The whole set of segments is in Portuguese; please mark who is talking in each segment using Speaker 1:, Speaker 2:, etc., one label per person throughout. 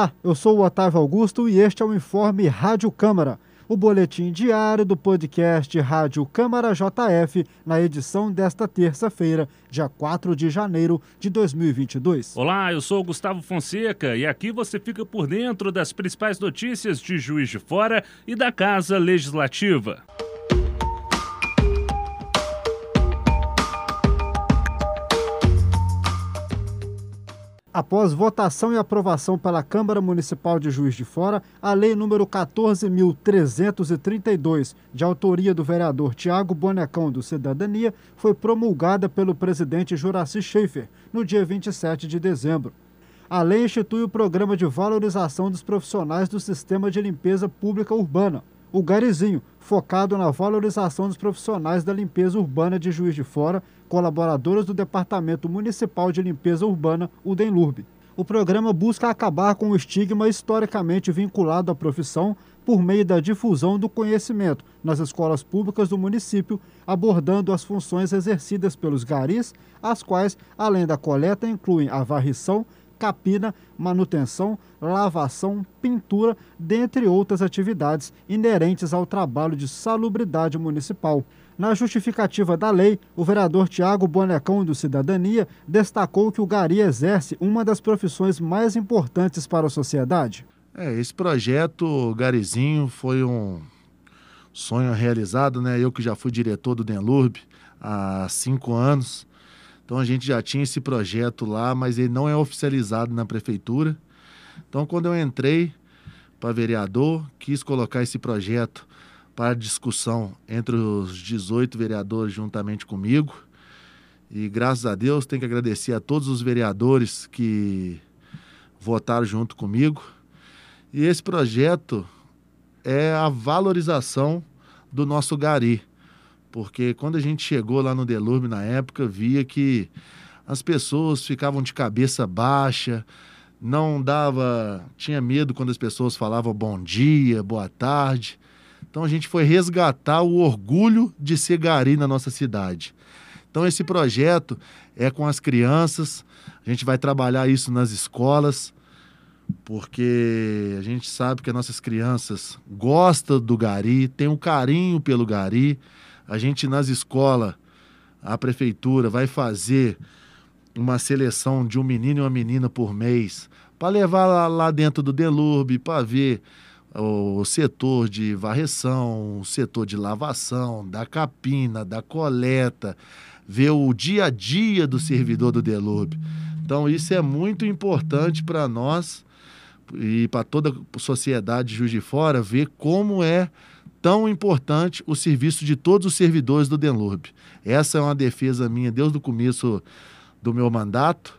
Speaker 1: Olá, eu sou o Otávio Augusto e este é o Informe Rádio Câmara, o boletim diário do podcast Rádio Câmara JF, na edição desta terça-feira, dia 4 de janeiro de 2022.
Speaker 2: Olá, eu sou o Gustavo Fonseca e aqui você fica por dentro das principais notícias de Juiz de Fora e da Casa Legislativa.
Speaker 1: Após votação e aprovação pela Câmara Municipal de Juiz de Fora, a Lei número 14.332, de autoria do vereador Tiago Bonecão do Cidadania, foi promulgada pelo presidente Juraci Schaefer no dia 27 de dezembro. A lei institui o programa de valorização dos profissionais do sistema de limpeza pública urbana, o Garizinho, focado na valorização dos profissionais da limpeza urbana de Juiz de Fora, colaboradores do Departamento Municipal de Limpeza Urbana, o DENLURB. O programa busca acabar com o estigma historicamente vinculado à profissão por meio da difusão do conhecimento nas escolas públicas do município, abordando as funções exercidas pelos garis, as quais, além da coleta, incluem a varrição, capina, manutenção, lavação, pintura, dentre outras atividades inerentes ao trabalho de salubridade municipal. Na justificativa da lei, o vereador Tiago Bonecão do Cidadania destacou que o gari exerce uma das profissões mais importantes para a sociedade.
Speaker 3: É, esse projeto Garizinho foi um sonho realizado, né? Eu que já fui diretor do Denlurb há cinco anos, então a gente já tinha esse projeto lá, mas ele não é oficializado na prefeitura. Então quando eu entrei para vereador, quis colocar esse projeto para discussão entre os 18 vereadores juntamente comigo. E graças a Deus tenho que agradecer a todos os vereadores que votaram junto comigo. E esse projeto é a valorização do nosso gari porque quando a gente chegou lá no Delurme na época, via que as pessoas ficavam de cabeça baixa, não dava, tinha medo quando as pessoas falavam bom dia, boa tarde. Então a gente foi resgatar o orgulho de ser gari na nossa cidade. Então esse projeto é com as crianças, a gente vai trabalhar isso nas escolas, porque a gente sabe que as nossas crianças gostam do gari, tem um carinho pelo gari. A gente nas escolas, a prefeitura vai fazer uma seleção de um menino e uma menina por mês para levar lá, lá, dentro do Delurbe para ver o setor de varreção, o setor de lavação, da capina, da coleta, ver o dia a dia do servidor do Delurbe. Então isso é muito importante para nós e para toda a sociedade de Juiz de Fora ver como é tão importante o serviço de todos os servidores do Denlurb. Essa é uma defesa minha desde o começo do meu mandato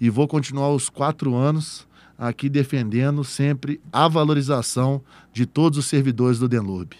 Speaker 3: e vou continuar os quatro anos aqui defendendo sempre a valorização de todos os servidores do Denlurb.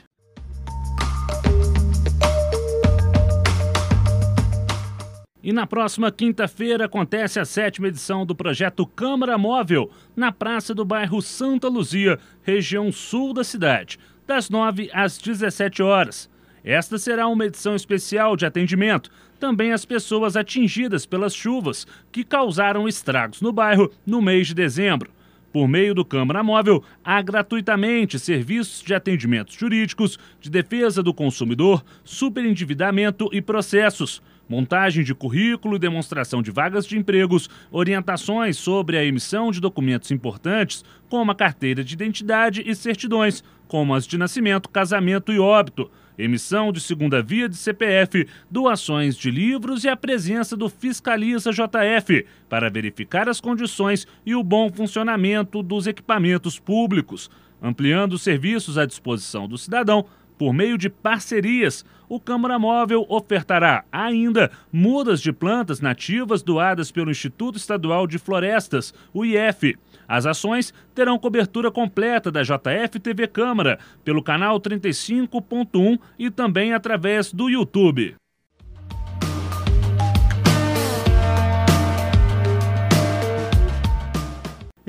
Speaker 2: E na próxima quinta-feira acontece a sétima edição do projeto Câmara Móvel, na praça do bairro Santa Luzia, região sul da cidade das 9 às 17 horas. Esta será uma edição especial de atendimento também às pessoas atingidas pelas chuvas que causaram estragos no bairro no mês de dezembro. Por meio do Câmara Móvel, há gratuitamente serviços de atendimentos jurídicos, de defesa do consumidor, superendividamento e processos montagem de currículo e demonstração de vagas de empregos, orientações sobre a emissão de documentos importantes, como a carteira de identidade e certidões, como as de nascimento, casamento e óbito, emissão de segunda via de CPF, doações de livros e a presença do Fiscaliza JF para verificar as condições e o bom funcionamento dos equipamentos públicos, ampliando os serviços à disposição do cidadão por meio de parcerias, o Câmara Móvel ofertará ainda mudas de plantas nativas doadas pelo Instituto Estadual de Florestas, o IF. As ações terão cobertura completa da JF TV Câmara pelo canal 35.1 e também através do YouTube.